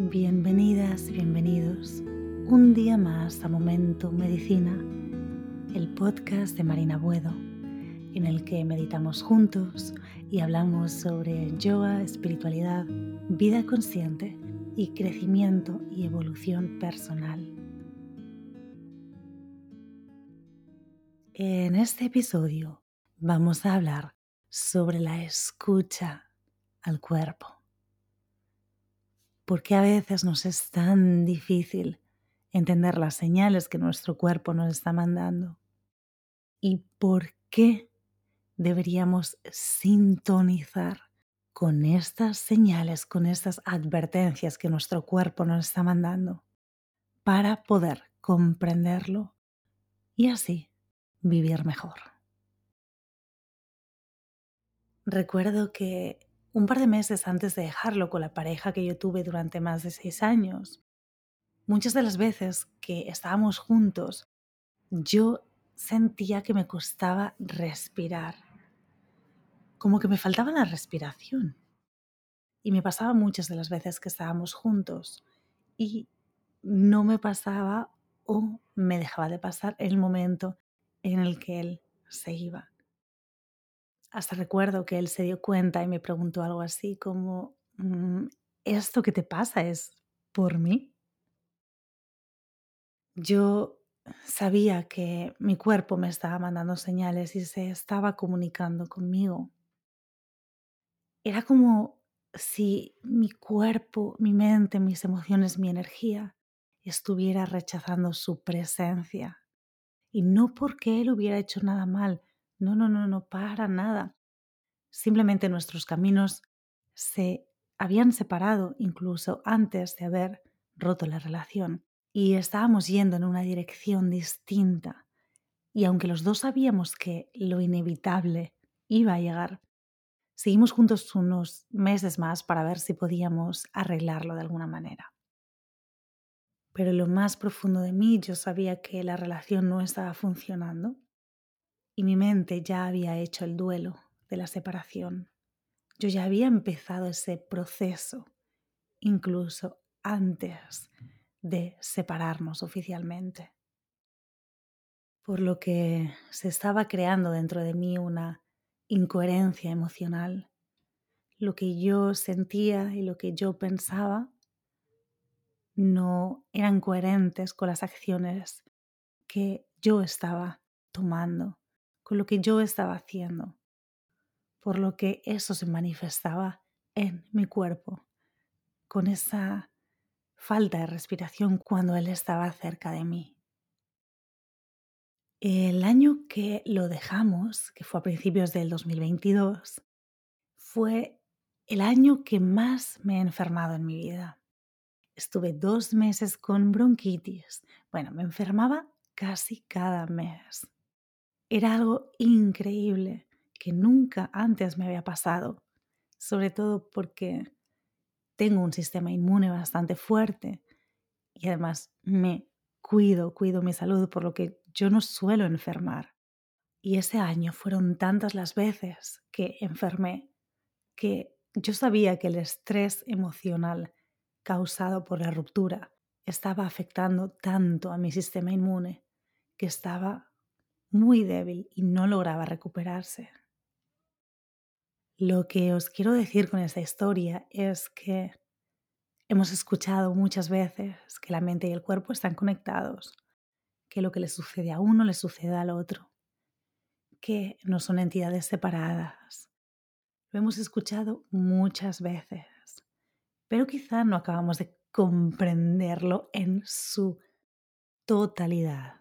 Bienvenidas bienvenidos un día más a Momento Medicina, el podcast de Marina Buedo, en el que meditamos juntos y hablamos sobre yoga, espiritualidad, vida consciente y crecimiento y evolución personal. En este episodio vamos a hablar sobre la escucha al cuerpo. ¿Por qué a veces nos es tan difícil entender las señales que nuestro cuerpo nos está mandando? ¿Y por qué deberíamos sintonizar con estas señales, con estas advertencias que nuestro cuerpo nos está mandando para poder comprenderlo y así vivir mejor? Recuerdo que un par de meses antes de dejarlo con la pareja que yo tuve durante más de seis años. Muchas de las veces que estábamos juntos, yo sentía que me costaba respirar, como que me faltaba la respiración. Y me pasaba muchas de las veces que estábamos juntos y no me pasaba o me dejaba de pasar el momento en el que él se iba. Hasta recuerdo que él se dio cuenta y me preguntó algo así como, mm, ¿esto que te pasa es por mí? Yo sabía que mi cuerpo me estaba mandando señales y se estaba comunicando conmigo. Era como si mi cuerpo, mi mente, mis emociones, mi energía estuviera rechazando su presencia. Y no porque él hubiera hecho nada mal, no, no, no, no, para nada. Simplemente nuestros caminos se habían separado incluso antes de haber roto la relación y estábamos yendo en una dirección distinta. Y aunque los dos sabíamos que lo inevitable iba a llegar, seguimos juntos unos meses más para ver si podíamos arreglarlo de alguna manera. Pero lo más profundo de mí yo sabía que la relación no estaba funcionando y mi mente ya había hecho el duelo de la separación. Yo ya había empezado ese proceso incluso antes de separarnos oficialmente. Por lo que se estaba creando dentro de mí una incoherencia emocional. Lo que yo sentía y lo que yo pensaba no eran coherentes con las acciones que yo estaba tomando con lo que yo estaba haciendo, por lo que eso se manifestaba en mi cuerpo, con esa falta de respiración cuando él estaba cerca de mí. El año que lo dejamos, que fue a principios del 2022, fue el año que más me he enfermado en mi vida. Estuve dos meses con bronquitis. Bueno, me enfermaba casi cada mes. Era algo increíble que nunca antes me había pasado, sobre todo porque tengo un sistema inmune bastante fuerte y además me cuido, cuido mi salud, por lo que yo no suelo enfermar. Y ese año fueron tantas las veces que enfermé que yo sabía que el estrés emocional causado por la ruptura estaba afectando tanto a mi sistema inmune que estaba muy débil y no lograba recuperarse. Lo que os quiero decir con esta historia es que hemos escuchado muchas veces que la mente y el cuerpo están conectados, que lo que le sucede a uno le sucede al otro, que no son entidades separadas. Lo hemos escuchado muchas veces, pero quizá no acabamos de comprenderlo en su totalidad.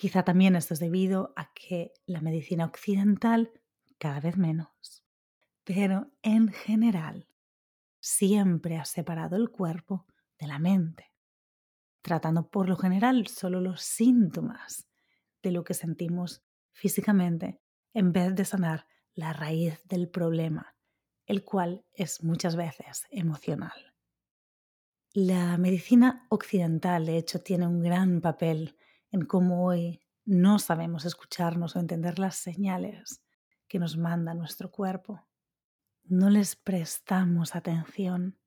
Quizá también esto es debido a que la medicina occidental cada vez menos, pero en general siempre ha separado el cuerpo de la mente, tratando por lo general solo los síntomas de lo que sentimos físicamente en vez de sanar la raíz del problema, el cual es muchas veces emocional. La medicina occidental, de hecho, tiene un gran papel en cómo hoy no sabemos escucharnos o entender las señales que nos manda nuestro cuerpo. No les prestamos atención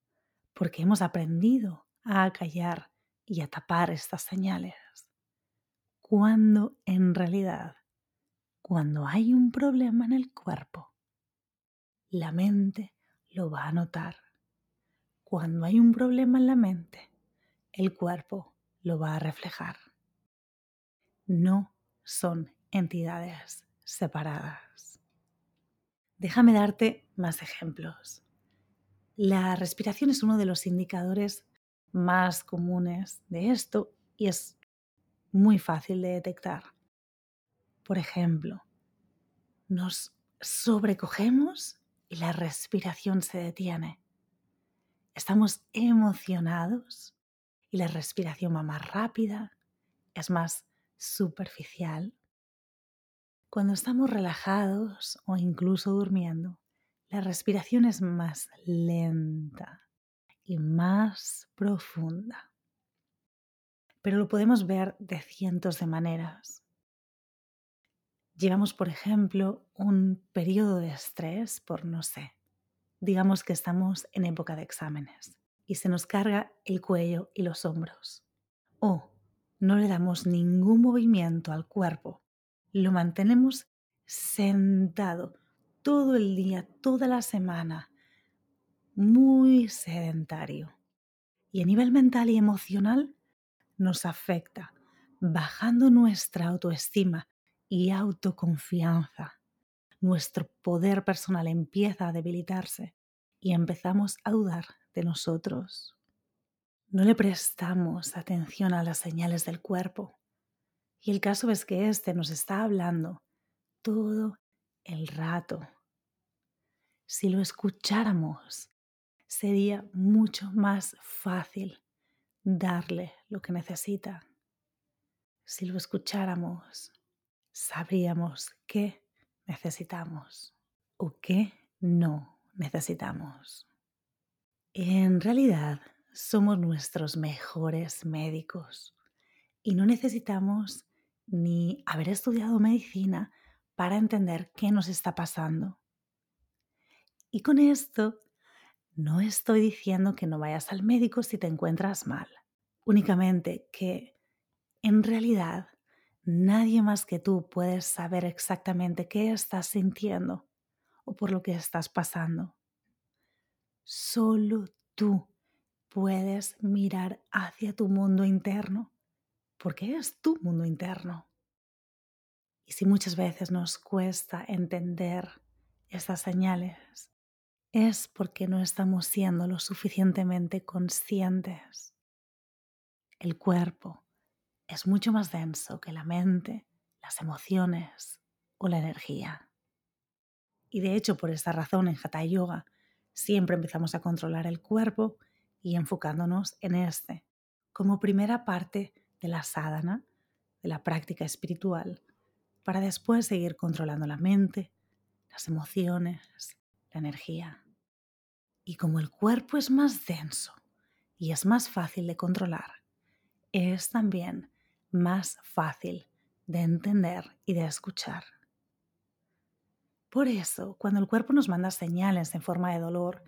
porque hemos aprendido a callar y a tapar estas señales. Cuando en realidad, cuando hay un problema en el cuerpo, la mente lo va a notar. Cuando hay un problema en la mente, el cuerpo lo va a reflejar. No son entidades separadas. Déjame darte más ejemplos. La respiración es uno de los indicadores más comunes de esto y es muy fácil de detectar. Por ejemplo, nos sobrecogemos y la respiración se detiene. Estamos emocionados y la respiración va más rápida, es más superficial. Cuando estamos relajados o incluso durmiendo, la respiración es más lenta y más profunda. Pero lo podemos ver de cientos de maneras. Llevamos, por ejemplo, un periodo de estrés por, no sé, digamos que estamos en época de exámenes y se nos carga el cuello y los hombros. O no le damos ningún movimiento al cuerpo, lo mantenemos sentado todo el día, toda la semana, muy sedentario. Y a nivel mental y emocional nos afecta, bajando nuestra autoestima y autoconfianza. Nuestro poder personal empieza a debilitarse y empezamos a dudar de nosotros. No le prestamos atención a las señales del cuerpo. Y el caso es que éste nos está hablando todo el rato. Si lo escucháramos, sería mucho más fácil darle lo que necesita. Si lo escucháramos, sabríamos qué necesitamos o qué no necesitamos. En realidad, somos nuestros mejores médicos y no necesitamos ni haber estudiado medicina para entender qué nos está pasando. Y con esto no estoy diciendo que no vayas al médico si te encuentras mal, únicamente que en realidad nadie más que tú puedes saber exactamente qué estás sintiendo o por lo que estás pasando. Solo tú puedes mirar hacia tu mundo interno, porque es tu mundo interno. Y si muchas veces nos cuesta entender estas señales, es porque no estamos siendo lo suficientemente conscientes. El cuerpo es mucho más denso que la mente, las emociones o la energía. Y de hecho, por esta razón en Hatha Yoga siempre empezamos a controlar el cuerpo y enfocándonos en este como primera parte de la sadhana, de la práctica espiritual, para después seguir controlando la mente, las emociones, la energía. Y como el cuerpo es más denso y es más fácil de controlar, es también más fácil de entender y de escuchar. Por eso, cuando el cuerpo nos manda señales en forma de dolor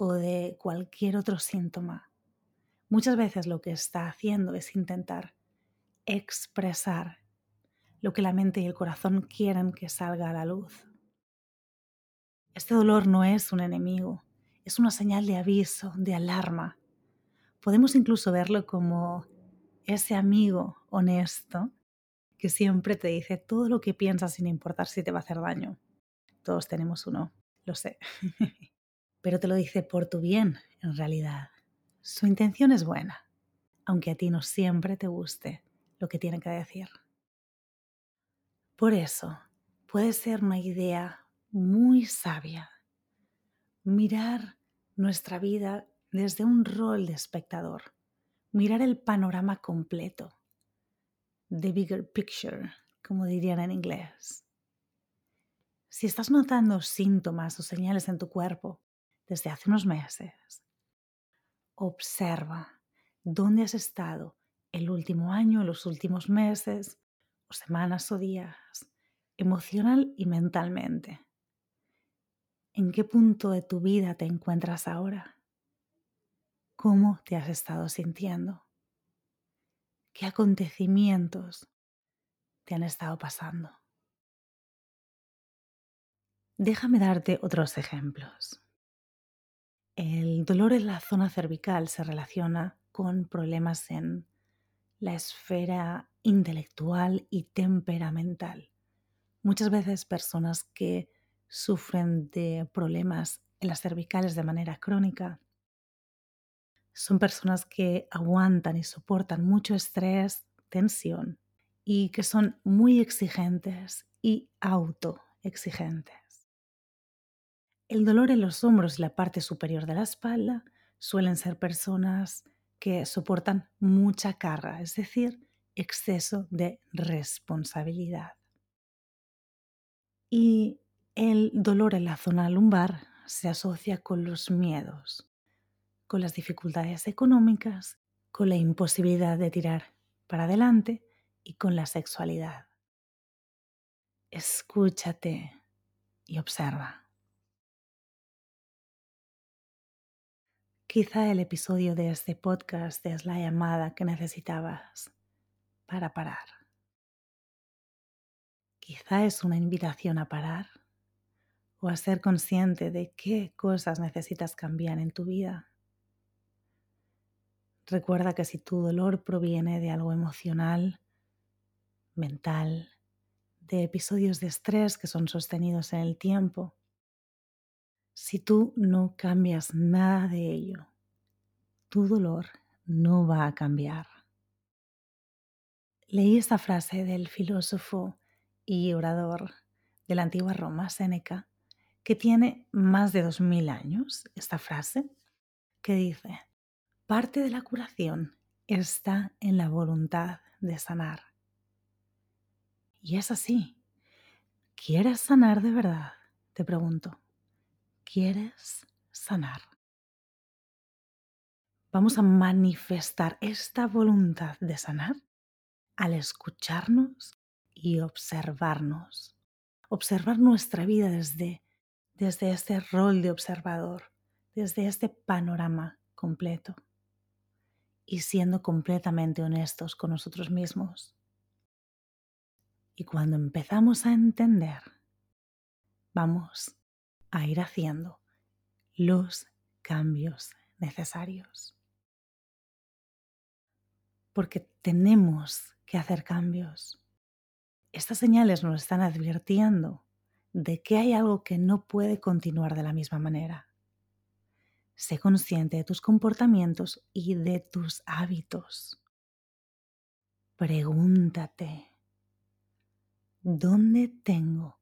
o de cualquier otro síntoma, muchas veces lo que está haciendo es intentar expresar lo que la mente y el corazón quieren que salga a la luz. Este dolor no es un enemigo, es una señal de aviso, de alarma. Podemos incluso verlo como ese amigo honesto que siempre te dice todo lo que piensas sin importar si te va a hacer daño. Todos tenemos uno, lo sé. Pero te lo dice por tu bien, en realidad. Su intención es buena, aunque a ti no siempre te guste lo que tiene que decir. Por eso, puede ser una idea muy sabia mirar nuestra vida desde un rol de espectador, mirar el panorama completo, the bigger picture, como dirían en inglés. Si estás notando síntomas o señales en tu cuerpo desde hace unos meses, observa dónde has estado el último año, los últimos meses, o semanas o días, emocional y mentalmente. ¿En qué punto de tu vida te encuentras ahora? cómo te has estado sintiendo, qué acontecimientos te han estado pasando. Déjame darte otros ejemplos. El dolor en la zona cervical se relaciona con problemas en la esfera intelectual y temperamental. Muchas veces personas que sufren de problemas en las cervicales de manera crónica son personas que aguantan y soportan mucho estrés, tensión y que son muy exigentes y autoexigentes. El dolor en los hombros y la parte superior de la espalda suelen ser personas que soportan mucha carga, es decir, exceso de responsabilidad. Y el dolor en la zona lumbar se asocia con los miedos, con las dificultades económicas, con la imposibilidad de tirar para adelante y con la sexualidad. Escúchate y observa. Quizá el episodio de este podcast es la llamada que necesitabas para parar. Quizá es una invitación a parar o a ser consciente de qué cosas necesitas cambiar en tu vida Recuerda que si tu dolor proviene de algo emocional, mental, de episodios de estrés que son sostenidos en el tiempo, si tú no cambias nada de ello, tu dolor no va a cambiar. Leí esta frase del filósofo y orador de la antigua Roma, Séneca, que tiene más de dos mil años, esta frase, que dice, Parte de la curación está en la voluntad de sanar. Y es así. ¿Quieres sanar de verdad? Te pregunto. ¿Quieres sanar? Vamos a manifestar esta voluntad de sanar al escucharnos y observarnos. Observar nuestra vida desde, desde este rol de observador, desde este panorama completo y siendo completamente honestos con nosotros mismos. Y cuando empezamos a entender, vamos a ir haciendo los cambios necesarios. Porque tenemos que hacer cambios. Estas señales nos están advirtiendo de que hay algo que no puede continuar de la misma manera. Sé consciente de tus comportamientos y de tus hábitos. Pregúntate, ¿dónde tengo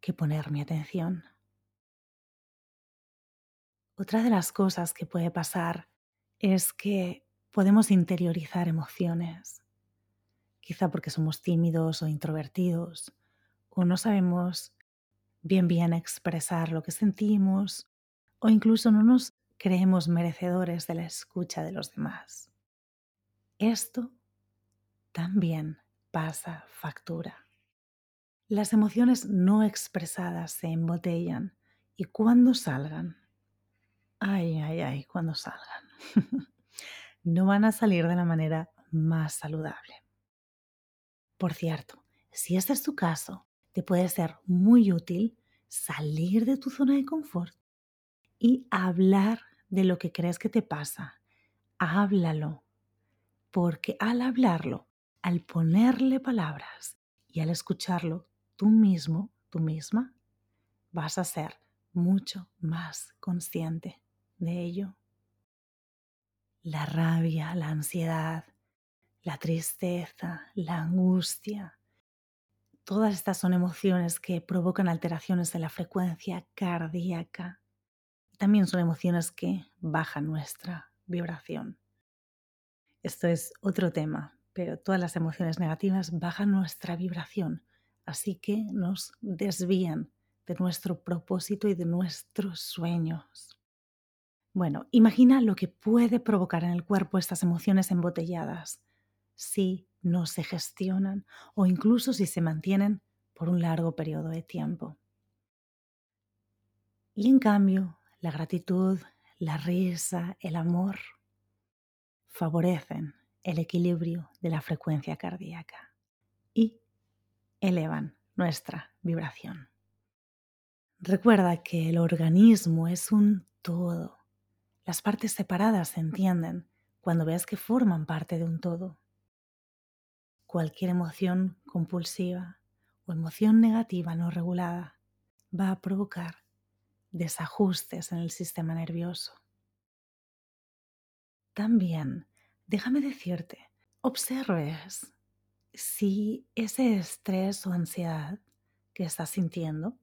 que poner mi atención? Otra de las cosas que puede pasar es que podemos interiorizar emociones, quizá porque somos tímidos o introvertidos, o no sabemos bien bien expresar lo que sentimos, o incluso no nos creemos merecedores de la escucha de los demás. Esto también pasa factura. Las emociones no expresadas se embotellan y cuando salgan, ay, ay, ay, cuando salgan, no van a salir de la manera más saludable. Por cierto, si este es tu caso, te puede ser muy útil salir de tu zona de confort y hablar de lo que crees que te pasa. Háblalo, porque al hablarlo, al ponerle palabras y al escucharlo tú mismo, tú misma, vas a ser mucho más consciente de ello. La rabia, la ansiedad, la tristeza, la angustia, todas estas son emociones que provocan alteraciones de la frecuencia cardíaca también son emociones que bajan nuestra vibración. Esto es otro tema, pero todas las emociones negativas bajan nuestra vibración, así que nos desvían de nuestro propósito y de nuestros sueños. Bueno, imagina lo que puede provocar en el cuerpo estas emociones embotelladas si no se gestionan o incluso si se mantienen por un largo periodo de tiempo. Y en cambio, la gratitud, la risa, el amor, favorecen el equilibrio de la frecuencia cardíaca y elevan nuestra vibración. Recuerda que el organismo es un todo. Las partes separadas se entienden cuando ves que forman parte de un todo. Cualquier emoción compulsiva o emoción negativa no regulada va a provocar desajustes en el sistema nervioso. También, déjame decirte, observes si ese estrés o ansiedad que estás sintiendo,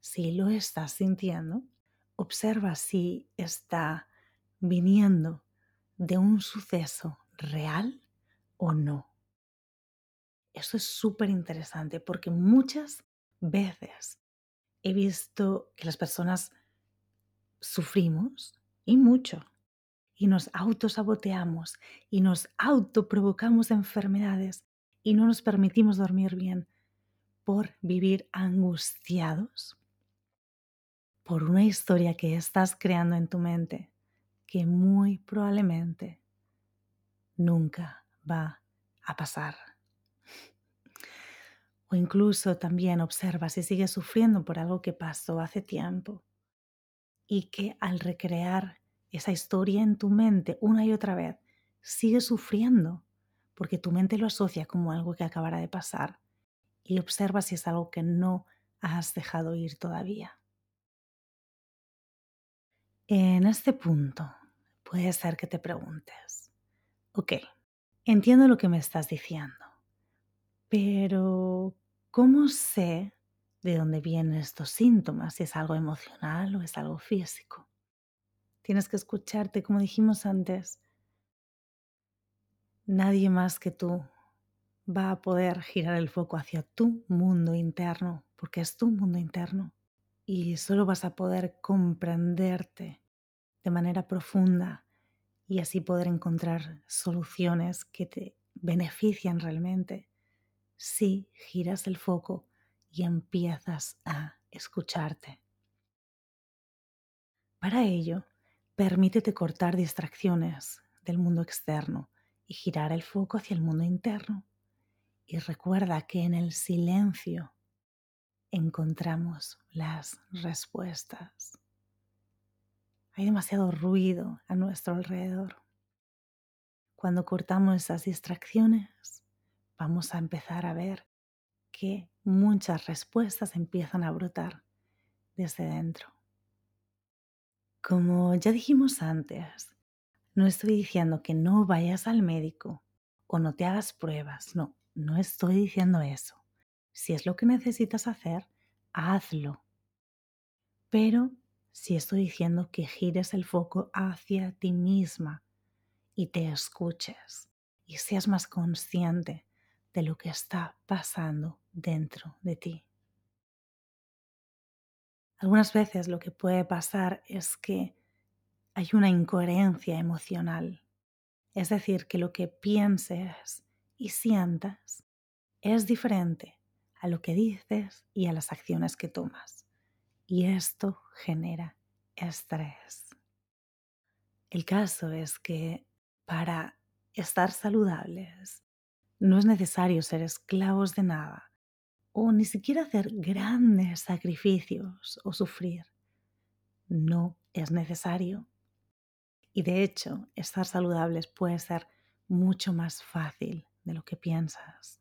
si lo estás sintiendo, observa si está viniendo de un suceso real o no. Eso es súper interesante porque muchas veces he visto que las personas sufrimos y mucho y nos autosaboteamos y nos autoprovocamos enfermedades y no nos permitimos dormir bien por vivir angustiados por una historia que estás creando en tu mente que muy probablemente nunca va a pasar. O incluso también observa si sigues sufriendo por algo que pasó hace tiempo y que al recrear esa historia en tu mente una y otra vez, sigues sufriendo porque tu mente lo asocia como algo que acabará de pasar y observa si es algo que no has dejado ir todavía. En este punto puede ser que te preguntes, ok, entiendo lo que me estás diciendo, pero ¿cómo sé de dónde vienen estos síntomas? Si es algo emocional o es algo físico. Tienes que escucharte, como dijimos antes. Nadie más que tú va a poder girar el foco hacia tu mundo interno, porque es tu mundo interno. Y solo vas a poder comprenderte de manera profunda y así poder encontrar soluciones que te benefician realmente si giras el foco y empiezas a escucharte. Para ello, Permítete cortar distracciones del mundo externo y girar el foco hacia el mundo interno. Y recuerda que en el silencio encontramos las respuestas. Hay demasiado ruido a nuestro alrededor. Cuando cortamos esas distracciones, vamos a empezar a ver que muchas respuestas empiezan a brotar desde dentro. Como ya dijimos antes, no estoy diciendo que no vayas al médico o no te hagas pruebas, no, no estoy diciendo eso. Si es lo que necesitas hacer, hazlo. Pero sí estoy diciendo que gires el foco hacia ti misma y te escuches y seas más consciente de lo que está pasando dentro de ti. Algunas veces lo que puede pasar es que hay una incoherencia emocional, es decir, que lo que pienses y sientas es diferente a lo que dices y a las acciones que tomas. Y esto genera estrés. El caso es que para estar saludables no es necesario ser esclavos de nada o ni siquiera hacer grandes sacrificios o sufrir. No es necesario. Y de hecho, estar saludables puede ser mucho más fácil de lo que piensas.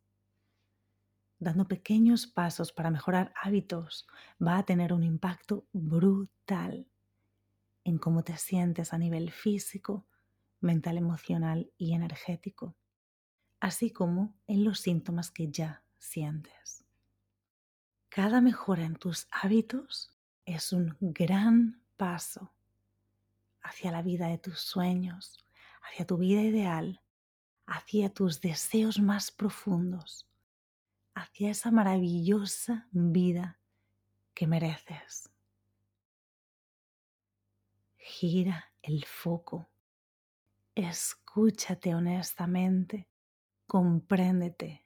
Dando pequeños pasos para mejorar hábitos va a tener un impacto brutal en cómo te sientes a nivel físico, mental, emocional y energético, así como en los síntomas que ya sientes. Cada mejora en tus hábitos es un gran paso hacia la vida de tus sueños, hacia tu vida ideal, hacia tus deseos más profundos, hacia esa maravillosa vida que mereces. Gira el foco, escúchate honestamente, compréndete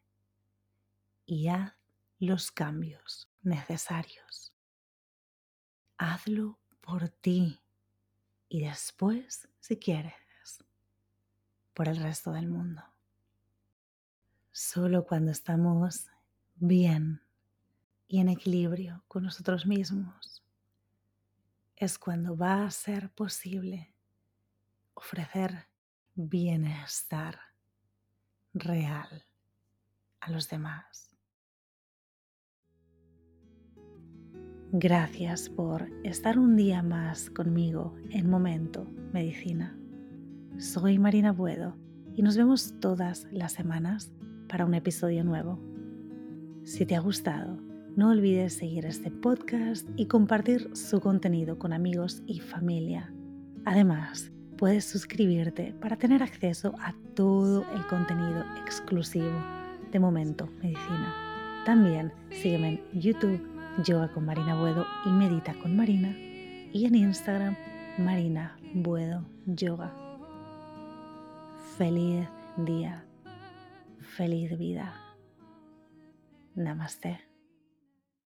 y haz los cambios necesarios. Hazlo por ti y después, si quieres, por el resto del mundo. Solo cuando estamos bien y en equilibrio con nosotros mismos es cuando va a ser posible ofrecer bienestar real a los demás. Gracias por estar un día más conmigo en Momento Medicina. Soy Marina Buedo y nos vemos todas las semanas para un episodio nuevo. Si te ha gustado, no olvides seguir este podcast y compartir su contenido con amigos y familia. Además, puedes suscribirte para tener acceso a todo el contenido exclusivo de Momento Medicina. También sígueme en YouTube, Yoga con Marina Buedo y Medita con Marina, y en Instagram, Marina Buedo Yoga. Feliz día, feliz vida. Namaste.